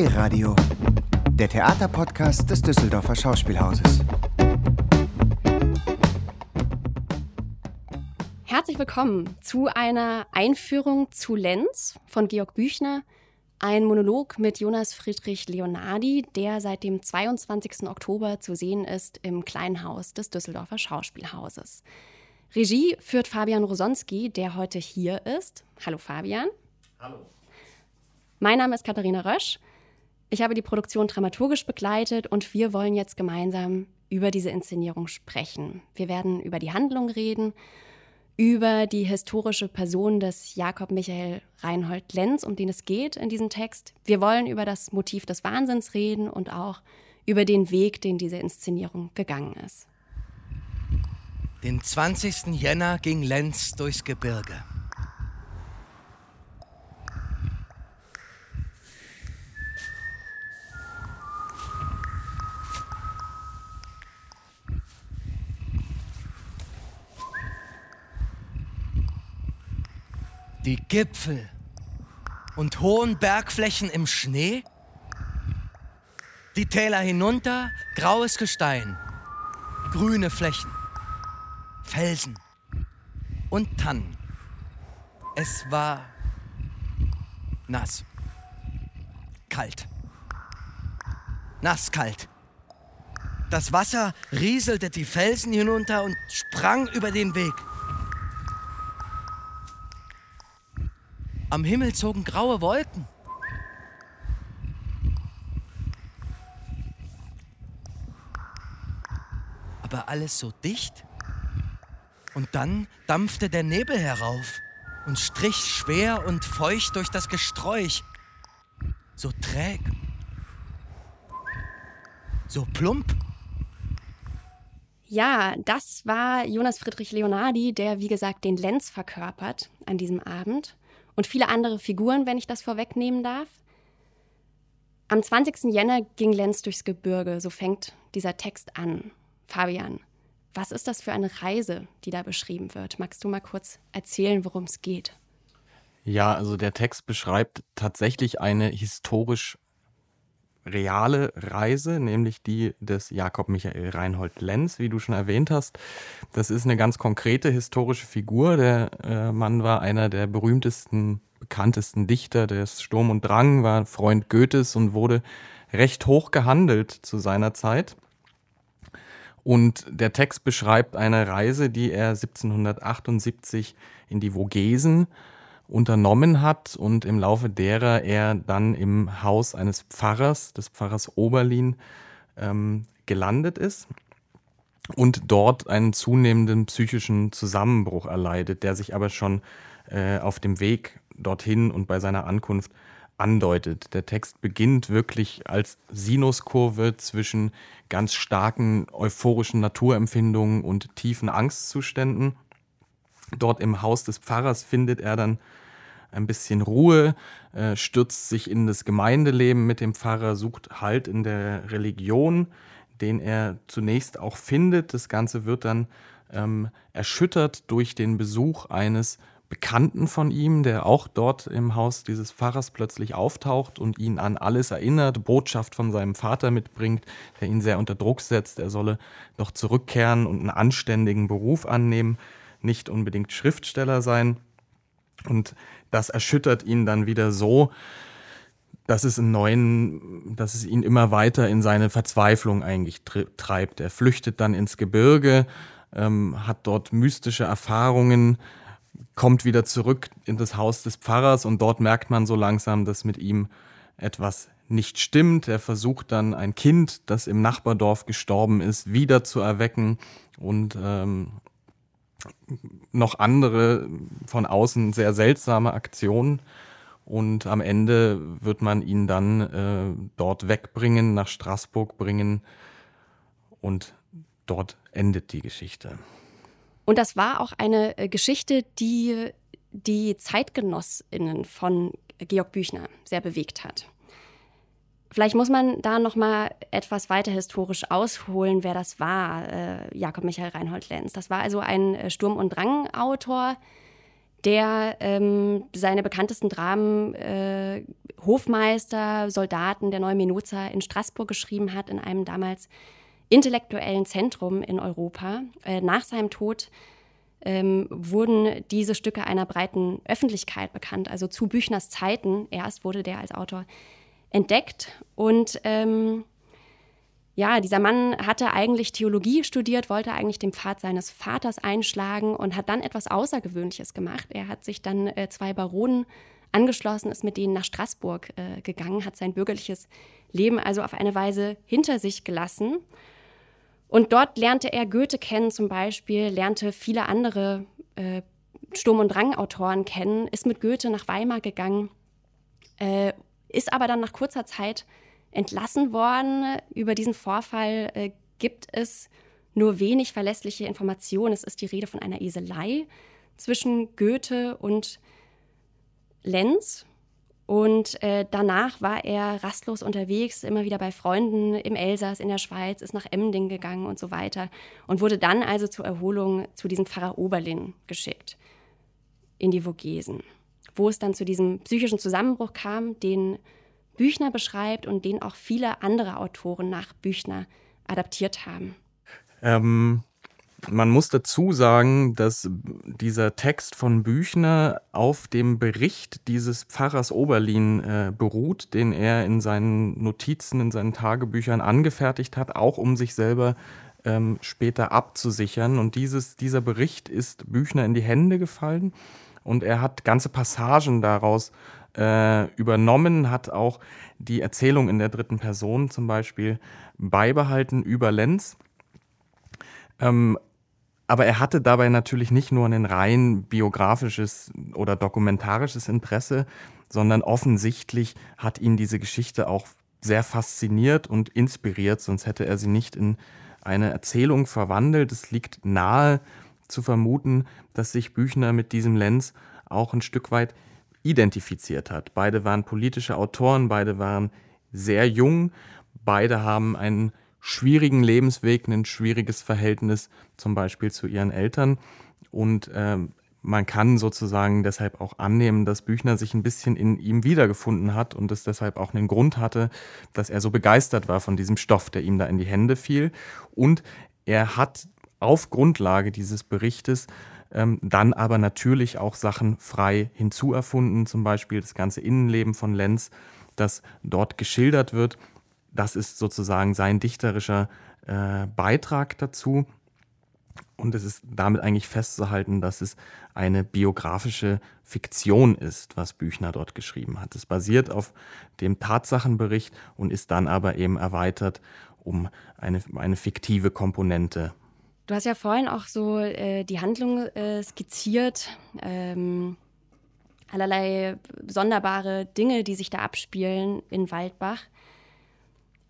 D-Radio, der Theaterpodcast des Düsseldorfer Schauspielhauses. Herzlich willkommen zu einer Einführung zu Lenz von Georg Büchner. Ein Monolog mit Jonas Friedrich Leonardi, der seit dem 22. Oktober zu sehen ist im Kleinen Haus des Düsseldorfer Schauspielhauses. Regie führt Fabian Rosonski, der heute hier ist. Hallo Fabian. Hallo. Mein Name ist Katharina Rösch. Ich habe die Produktion dramaturgisch begleitet und wir wollen jetzt gemeinsam über diese Inszenierung sprechen. Wir werden über die Handlung reden, über die historische Person des Jakob Michael Reinhold Lenz, um den es geht in diesem Text. Wir wollen über das Motiv des Wahnsinns reden und auch über den Weg, den diese Inszenierung gegangen ist. Den 20. Jänner ging Lenz durchs Gebirge. Die Gipfel und hohen Bergflächen im Schnee, die Täler hinunter, graues Gestein, grüne Flächen, Felsen und Tannen. Es war nass, kalt, nasskalt. Das Wasser rieselte die Felsen hinunter und sprang über den Weg. Am Himmel zogen graue Wolken. Aber alles so dicht. Und dann dampfte der Nebel herauf und strich schwer und feucht durch das Gesträuch. So träg. So plump. Ja, das war Jonas Friedrich Leonardi, der, wie gesagt, den Lenz verkörpert an diesem Abend und viele andere Figuren, wenn ich das vorwegnehmen darf. Am 20. Jänner ging Lenz durchs Gebirge, so fängt dieser Text an. Fabian, was ist das für eine Reise, die da beschrieben wird? Magst du mal kurz erzählen, worum es geht? Ja, also der Text beschreibt tatsächlich eine historisch reale Reise, nämlich die des Jakob Michael Reinhold Lenz, wie du schon erwähnt hast. Das ist eine ganz konkrete historische Figur. Der äh, Mann war einer der berühmtesten, bekanntesten Dichter des Sturm und Drang, war Freund Goethes und wurde recht hoch gehandelt zu seiner Zeit. Und der Text beschreibt eine Reise, die er 1778 in die Vogesen unternommen hat und im Laufe derer er dann im Haus eines Pfarrers, des Pfarrers Oberlin, ähm, gelandet ist und dort einen zunehmenden psychischen Zusammenbruch erleidet, der sich aber schon äh, auf dem Weg dorthin und bei seiner Ankunft andeutet. Der Text beginnt wirklich als Sinuskurve zwischen ganz starken euphorischen Naturempfindungen und tiefen Angstzuständen. Dort im Haus des Pfarrers findet er dann ein bisschen Ruhe, äh, stürzt sich in das Gemeindeleben mit dem Pfarrer, sucht Halt in der Religion, den er zunächst auch findet. Das Ganze wird dann ähm, erschüttert durch den Besuch eines Bekannten von ihm, der auch dort im Haus dieses Pfarrers plötzlich auftaucht und ihn an alles erinnert, Botschaft von seinem Vater mitbringt, der ihn sehr unter Druck setzt, er solle doch zurückkehren und einen anständigen Beruf annehmen, nicht unbedingt Schriftsteller sein. Und das erschüttert ihn dann wieder so, dass es, einen neuen, dass es ihn immer weiter in seine Verzweiflung eigentlich treibt. Er flüchtet dann ins Gebirge, ähm, hat dort mystische Erfahrungen, kommt wieder zurück in das Haus des Pfarrers und dort merkt man so langsam, dass mit ihm etwas nicht stimmt. Er versucht dann ein Kind, das im Nachbardorf gestorben ist, wieder zu erwecken und ähm, noch andere von außen sehr seltsame Aktionen. Und am Ende wird man ihn dann äh, dort wegbringen, nach Straßburg bringen. Und dort endet die Geschichte. Und das war auch eine äh, Geschichte, die die Zeitgenossinnen von Georg Büchner sehr bewegt hat. Vielleicht muss man da noch mal etwas weiter historisch ausholen, wer das war, äh, Jakob Michael Reinhold Lenz. Das war also ein äh, Sturm- und Drang-Autor, der ähm, seine bekanntesten Dramen äh, Hofmeister, Soldaten der Neuen Menoza in Straßburg geschrieben hat, in einem damals intellektuellen Zentrum in Europa. Äh, nach seinem Tod ähm, wurden diese Stücke einer breiten Öffentlichkeit bekannt. Also zu Büchners Zeiten erst wurde der als Autor entdeckt. Und ähm, ja, dieser Mann hatte eigentlich Theologie studiert, wollte eigentlich den Pfad seines Vaters einschlagen und hat dann etwas Außergewöhnliches gemacht. Er hat sich dann äh, zwei Baronen angeschlossen, ist mit denen nach Straßburg äh, gegangen, hat sein bürgerliches Leben also auf eine Weise hinter sich gelassen. Und dort lernte er Goethe kennen zum Beispiel, lernte viele andere äh, Sturm- und Drang-Autoren kennen, ist mit Goethe nach Weimar gegangen, äh, ist aber dann nach kurzer Zeit entlassen worden. Über diesen Vorfall äh, gibt es nur wenig verlässliche Informationen. Es ist die Rede von einer Eselei zwischen Goethe und Lenz. Und äh, danach war er rastlos unterwegs, immer wieder bei Freunden im Elsass, in der Schweiz, ist nach Emding gegangen und so weiter. Und wurde dann also zur Erholung zu diesem Pfarrer Oberlin geschickt, in die Vogesen, wo es dann zu diesem psychischen Zusammenbruch kam, den Büchner beschreibt und den auch viele andere Autoren nach Büchner adaptiert haben. Ähm, man muss dazu sagen, dass dieser Text von Büchner auf dem Bericht dieses Pfarrers Oberlin äh, beruht, den er in seinen Notizen, in seinen Tagebüchern angefertigt hat, auch um sich selber ähm, später abzusichern. Und dieses, dieser Bericht ist Büchner in die Hände gefallen und er hat ganze Passagen daraus äh, übernommen, hat auch die Erzählung in der dritten Person zum Beispiel beibehalten über Lenz. Ähm, aber er hatte dabei natürlich nicht nur ein rein biografisches oder dokumentarisches Interesse, sondern offensichtlich hat ihn diese Geschichte auch sehr fasziniert und inspiriert, sonst hätte er sie nicht in eine Erzählung verwandelt. Es liegt nahe zu vermuten, dass sich Büchner mit diesem Lenz auch ein Stück weit identifiziert hat. Beide waren politische Autoren, beide waren sehr jung, beide haben einen schwierigen Lebensweg, ein schwieriges Verhältnis zum Beispiel zu ihren Eltern. Und ähm, man kann sozusagen deshalb auch annehmen, dass Büchner sich ein bisschen in ihm wiedergefunden hat und es deshalb auch einen Grund hatte, dass er so begeistert war von diesem Stoff, der ihm da in die Hände fiel. Und er hat auf Grundlage dieses Berichtes ähm, dann aber natürlich auch Sachen frei hinzuerfunden, zum Beispiel das ganze Innenleben von Lenz, das dort geschildert wird. Das ist sozusagen sein dichterischer äh, Beitrag dazu. Und es ist damit eigentlich festzuhalten, dass es eine biografische Fiktion ist, was Büchner dort geschrieben hat. Es basiert auf dem Tatsachenbericht und ist dann aber eben erweitert um eine, eine fiktive Komponente Du hast ja vorhin auch so äh, die Handlung äh, skizziert, ähm, allerlei sonderbare Dinge, die sich da abspielen in Waldbach.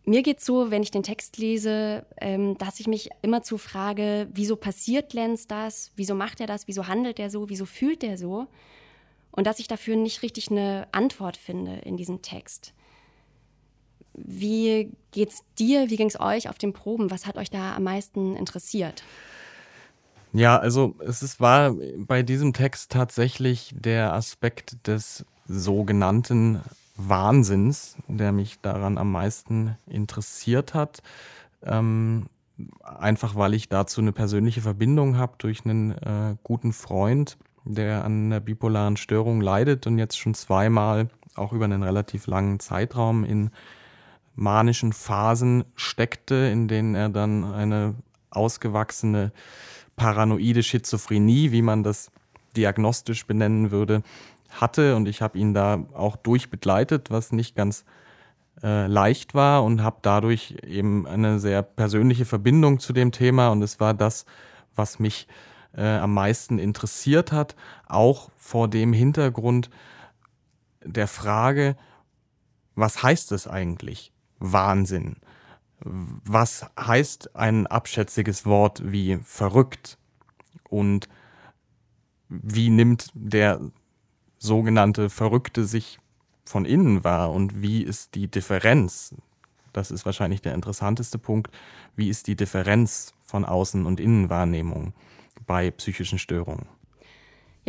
Mir geht es so, wenn ich den Text lese, ähm, dass ich mich immer zu frage, wieso passiert Lenz das? Wieso macht er das? Wieso handelt er so? Wieso fühlt er so? Und dass ich dafür nicht richtig eine Antwort finde in diesem Text. Wie geht's dir? Wie ging es euch auf den Proben? Was hat euch da am meisten interessiert? Ja, also es ist, war bei diesem Text tatsächlich der Aspekt des sogenannten Wahnsinns, der mich daran am meisten interessiert hat. Ähm, einfach weil ich dazu eine persönliche Verbindung habe durch einen äh, guten Freund, der an einer bipolaren Störung leidet und jetzt schon zweimal auch über einen relativ langen Zeitraum in manischen Phasen steckte, in denen er dann eine ausgewachsene paranoide Schizophrenie, wie man das diagnostisch benennen würde, hatte. Und ich habe ihn da auch durchbegleitet, was nicht ganz äh, leicht war und habe dadurch eben eine sehr persönliche Verbindung zu dem Thema. Und es war das, was mich äh, am meisten interessiert hat, auch vor dem Hintergrund der Frage, was heißt es eigentlich? Wahnsinn. Was heißt ein abschätziges Wort wie verrückt? Und wie nimmt der sogenannte Verrückte sich von innen wahr? Und wie ist die Differenz? Das ist wahrscheinlich der interessanteste Punkt. Wie ist die Differenz von Außen- und Innenwahrnehmung bei psychischen Störungen?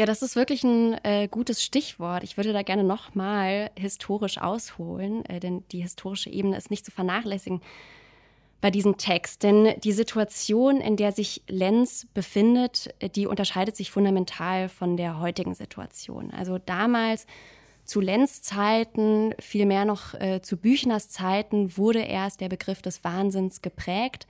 Ja, das ist wirklich ein äh, gutes Stichwort. Ich würde da gerne nochmal historisch ausholen, äh, denn die historische Ebene ist nicht zu vernachlässigen bei diesem Text. Denn die Situation, in der sich Lenz befindet, äh, die unterscheidet sich fundamental von der heutigen Situation. Also damals zu Lenz Zeiten, vielmehr noch äh, zu Büchners Zeiten, wurde erst der Begriff des Wahnsinns geprägt.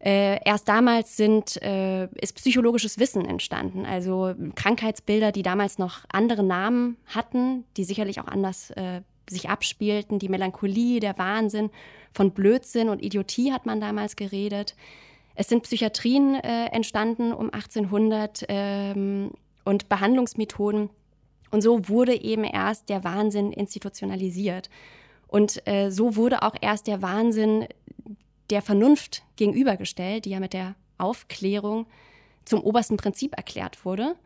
Äh, erst damals sind, äh, ist psychologisches Wissen entstanden, also Krankheitsbilder, die damals noch andere Namen hatten, die sicherlich auch anders äh, sich abspielten. Die Melancholie, der Wahnsinn, von Blödsinn und Idiotie hat man damals geredet. Es sind Psychiatrien äh, entstanden um 1800 ähm, und Behandlungsmethoden. Und so wurde eben erst der Wahnsinn institutionalisiert. Und äh, so wurde auch erst der Wahnsinn der Vernunft gegenübergestellt, die ja mit der Aufklärung zum obersten Prinzip erklärt wurde.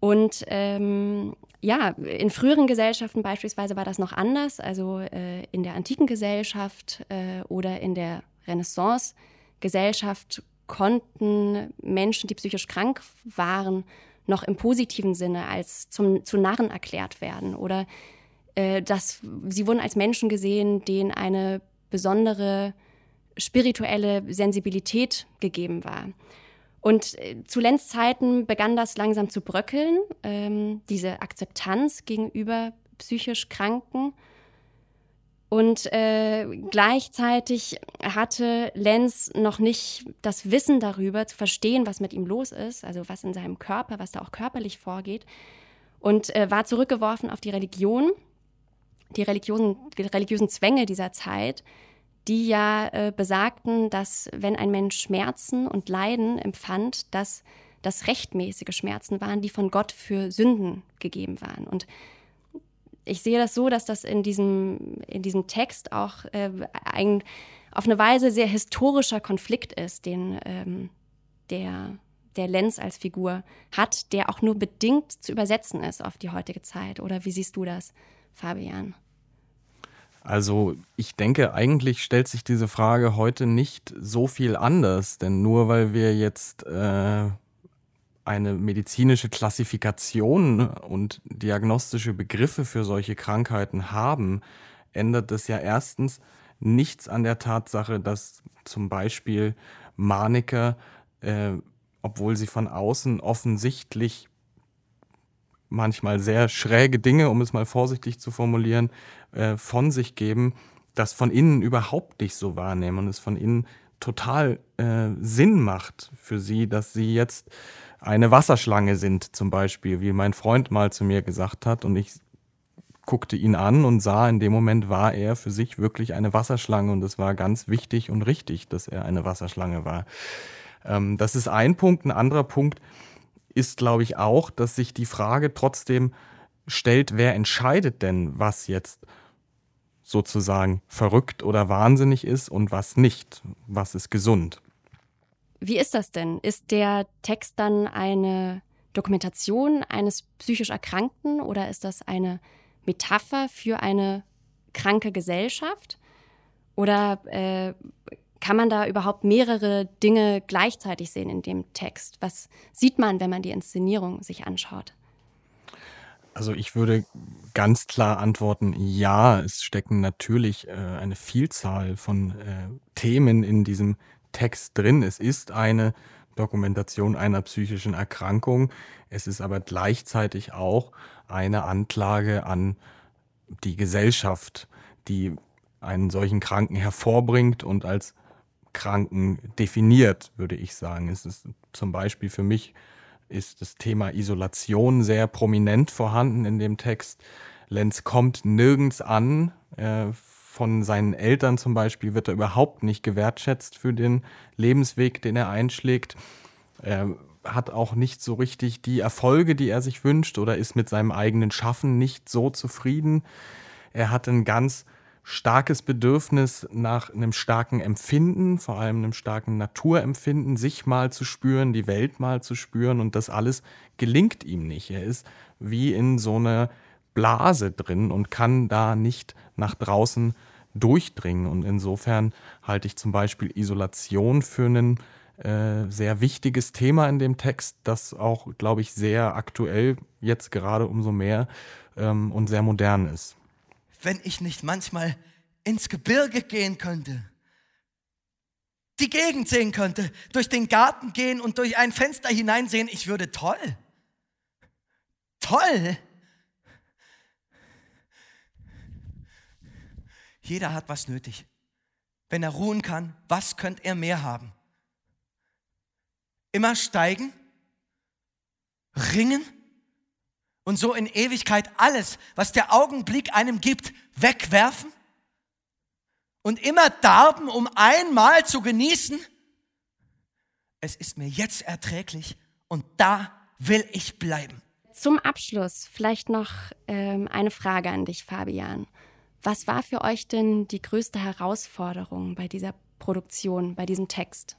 Und ähm, ja, in früheren Gesellschaften beispielsweise war das noch anders. Also äh, in der antiken Gesellschaft äh, oder in der Renaissance-Gesellschaft konnten Menschen, die psychisch krank waren, noch im positiven Sinne als zum, zu Narren erklärt werden. Oder äh, dass sie wurden als Menschen gesehen, denen eine besondere spirituelle Sensibilität gegeben war. Und äh, zu Lenz Zeiten begann das langsam zu bröckeln, ähm, diese Akzeptanz gegenüber psychisch Kranken. Und äh, gleichzeitig hatte Lenz noch nicht das Wissen darüber, zu verstehen, was mit ihm los ist, also was in seinem Körper, was da auch körperlich vorgeht. Und äh, war zurückgeworfen auf die Religion, die, Religiosen, die religiösen Zwänge dieser Zeit, die ja äh, besagten, dass wenn ein Mensch Schmerzen und Leiden empfand, dass das rechtmäßige Schmerzen waren, die von Gott für Sünden gegeben waren. Und ich sehe das so, dass das in diesem, in diesem Text auch äh, ein auf eine Weise sehr historischer Konflikt ist, den ähm, der, der Lenz als Figur hat, der auch nur bedingt zu übersetzen ist auf die heutige Zeit. Oder wie siehst du das, Fabian? Also ich denke, eigentlich stellt sich diese Frage heute nicht so viel anders, denn nur weil wir jetzt äh, eine medizinische Klassifikation und diagnostische Begriffe für solche Krankheiten haben, ändert das ja erstens nichts an der Tatsache, dass zum Beispiel Maniker, äh, obwohl sie von außen offensichtlich manchmal sehr schräge Dinge, um es mal vorsichtig zu formulieren, äh, von sich geben, das von innen überhaupt nicht so wahrnehmen und es von innen total äh, Sinn macht für sie, dass sie jetzt eine Wasserschlange sind, zum Beispiel, wie mein Freund mal zu mir gesagt hat. Und ich guckte ihn an und sah, in dem Moment war er für sich wirklich eine Wasserschlange und es war ganz wichtig und richtig, dass er eine Wasserschlange war. Ähm, das ist ein Punkt. Ein anderer Punkt ist, glaube ich, auch, dass sich die Frage trotzdem stellt, wer entscheidet denn, was jetzt sozusagen verrückt oder wahnsinnig ist und was nicht, was ist gesund. Wie ist das denn? Ist der Text dann eine Dokumentation eines psychisch Erkrankten oder ist das eine Metapher für eine kranke Gesellschaft? Oder äh, kann man da überhaupt mehrere Dinge gleichzeitig sehen in dem Text? Was sieht man, wenn man die Inszenierung sich anschaut? Also ich würde ganz klar antworten, ja, es stecken natürlich äh, eine Vielzahl von äh, Themen in diesem Text drin. Es ist eine Dokumentation einer psychischen Erkrankung. Es ist aber gleichzeitig auch eine Anklage an die Gesellschaft, die einen solchen Kranken hervorbringt und als Kranken definiert, würde ich sagen. Es ist zum Beispiel für mich ist das Thema Isolation sehr prominent vorhanden in dem Text. Lenz kommt nirgends an. Äh, von seinen Eltern zum Beispiel wird er überhaupt nicht gewertschätzt für den Lebensweg, den er einschlägt. Er hat auch nicht so richtig die Erfolge, die er sich wünscht oder ist mit seinem eigenen Schaffen nicht so zufrieden. Er hat ein ganz starkes Bedürfnis nach einem starken Empfinden, vor allem einem starken Naturempfinden, sich mal zu spüren, die Welt mal zu spüren und das alles gelingt ihm nicht. Er ist wie in so einer Blase drin und kann da nicht nach draußen durchdringen und insofern halte ich zum Beispiel Isolation für einen äh, sehr wichtiges Thema in dem Text, das auch, glaube ich, sehr aktuell jetzt gerade umso mehr ähm, und sehr modern ist. Wenn ich nicht manchmal ins Gebirge gehen könnte, die Gegend sehen könnte, durch den Garten gehen und durch ein Fenster hineinsehen, ich würde toll. Toll. Jeder hat was nötig. Wenn er ruhen kann, was könnte er mehr haben? Immer steigen, ringen und so in Ewigkeit alles, was der Augenblick einem gibt, wegwerfen? Und immer darben, um einmal zu genießen? Es ist mir jetzt erträglich und da will ich bleiben. Zum Abschluss vielleicht noch ähm, eine Frage an dich, Fabian. Was war für euch denn die größte Herausforderung bei dieser Produktion, bei diesem Text?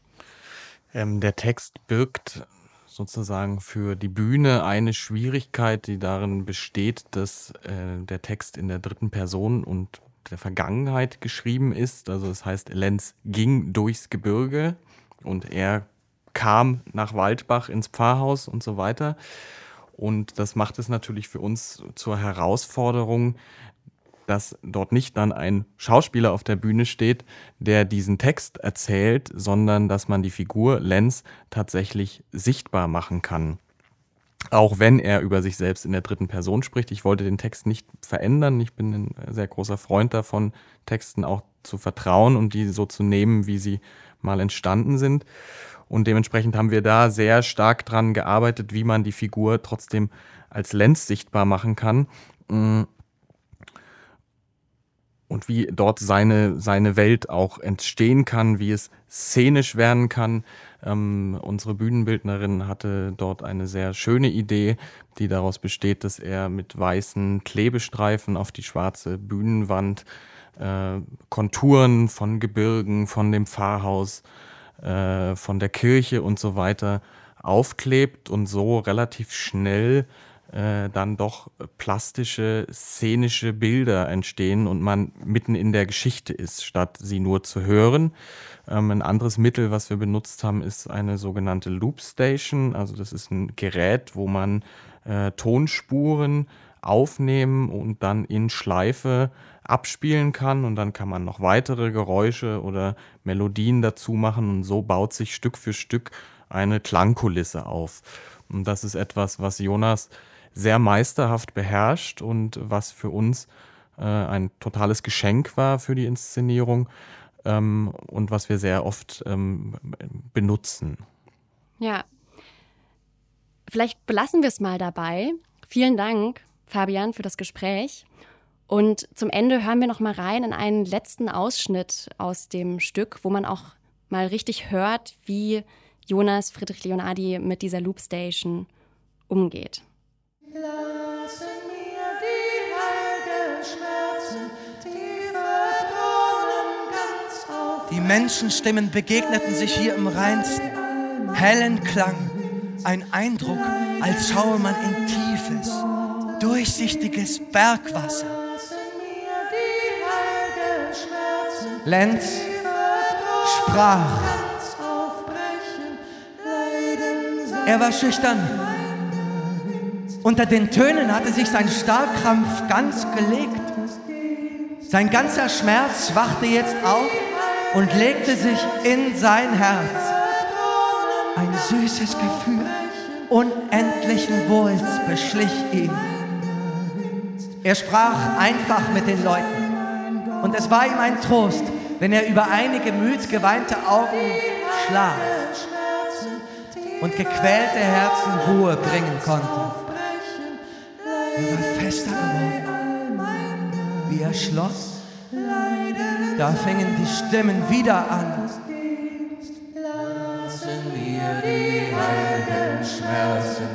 Ähm, der Text birgt sozusagen für die Bühne eine Schwierigkeit, die darin besteht, dass äh, der Text in der dritten Person und der Vergangenheit geschrieben ist. Also das heißt, Lenz ging durchs Gebirge und er kam nach Waldbach ins Pfarrhaus und so weiter. Und das macht es natürlich für uns zur Herausforderung, dass dort nicht dann ein Schauspieler auf der Bühne steht, der diesen Text erzählt, sondern dass man die Figur Lenz tatsächlich sichtbar machen kann. Auch wenn er über sich selbst in der dritten Person spricht. Ich wollte den Text nicht verändern. Ich bin ein sehr großer Freund davon, Texten auch zu vertrauen und die so zu nehmen, wie sie mal entstanden sind. Und dementsprechend haben wir da sehr stark dran gearbeitet, wie man die Figur trotzdem als Lenz sichtbar machen kann. Und wie dort seine, seine Welt auch entstehen kann, wie es szenisch werden kann. Ähm, unsere Bühnenbildnerin hatte dort eine sehr schöne Idee, die daraus besteht, dass er mit weißen Klebestreifen auf die schwarze Bühnenwand äh, Konturen von Gebirgen, von dem Pfarrhaus, äh, von der Kirche und so weiter aufklebt und so relativ schnell äh, dann doch plastische, szenische Bilder entstehen und man mitten in der Geschichte ist, statt sie nur zu hören. Ähm, ein anderes Mittel, was wir benutzt haben, ist eine sogenannte Loop Station. Also das ist ein Gerät, wo man äh, Tonspuren aufnehmen und dann in Schleife abspielen kann und dann kann man noch weitere Geräusche oder Melodien dazu machen und so baut sich Stück für Stück eine Klangkulisse auf. Und das ist etwas, was Jonas sehr meisterhaft beherrscht und was für uns äh, ein totales Geschenk war für die Inszenierung ähm, und was wir sehr oft ähm, benutzen. Ja, vielleicht belassen wir es mal dabei. Vielen Dank, Fabian, für das Gespräch. Und zum Ende hören wir noch mal rein in einen letzten Ausschnitt aus dem Stück, wo man auch mal richtig hört, wie Jonas Friedrich Leonardi mit dieser Loopstation umgeht. Die Menschenstimmen begegneten sich hier im reinsten, hellen Klang. Ein Eindruck, als schaue man in tiefes, durchsichtiges Bergwasser. Lenz sprach. Er war schüchtern unter den Tönen hatte sich sein Starrkrampf ganz gelegt. Sein ganzer Schmerz wachte jetzt auf und legte sich in sein Herz. Ein süßes Gefühl unendlichen Wohls beschlich ihn. Er sprach einfach mit den Leuten und es war ihm ein Trost, wenn er über einige müd geweinte Augen schlaf und gequälte Herzen Ruhe bringen konnte. Er schloss, da fingen die Stimmen wieder an. Lassen wir die heiligen Schmerzen,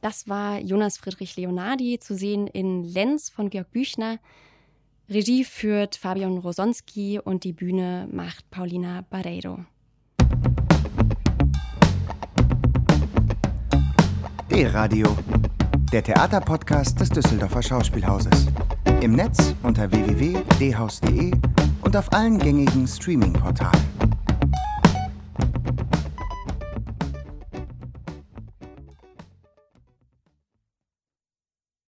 Das war Jonas Friedrich Leonardi, zu sehen in Lenz von Georg Büchner. Regie führt Fabian Rosonski und die Bühne macht Paulina Barreiro. D-Radio, der Theaterpodcast des Düsseldorfer Schauspielhauses. Im Netz unter www.dhaus.de und auf allen gängigen Streaming-Portalen.